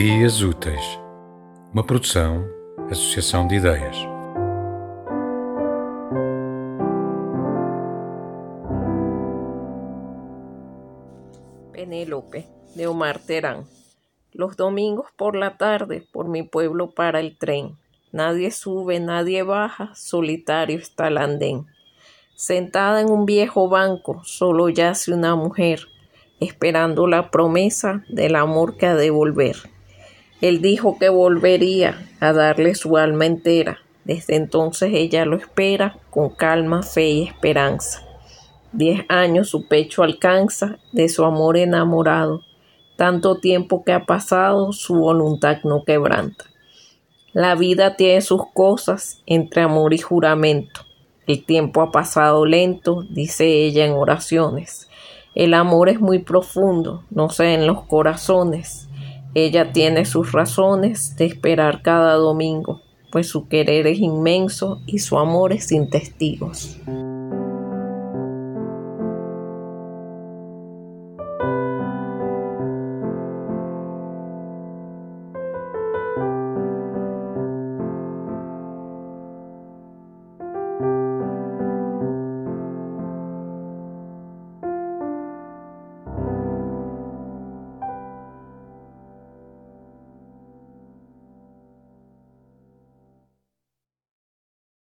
Ideias Úteis, uma produção, associação de ideias. Penélope, de Omar Terán. Los domingos por la tarde, por mi pueblo para el tren. Nadie sube, nadie baja, solitario está el andén. Sentada en un viejo banco, solo yace una mujer, esperando la promesa del amor que ha de volver. Él dijo que volvería a darle su alma entera. Desde entonces ella lo espera con calma, fe y esperanza. Diez años su pecho alcanza de su amor enamorado. Tanto tiempo que ha pasado, su voluntad no quebranta. La vida tiene sus cosas entre amor y juramento. El tiempo ha pasado lento, dice ella en oraciones. El amor es muy profundo, no sé en los corazones. Ella tiene sus razones de esperar cada domingo, pues su querer es inmenso y su amor es sin testigos.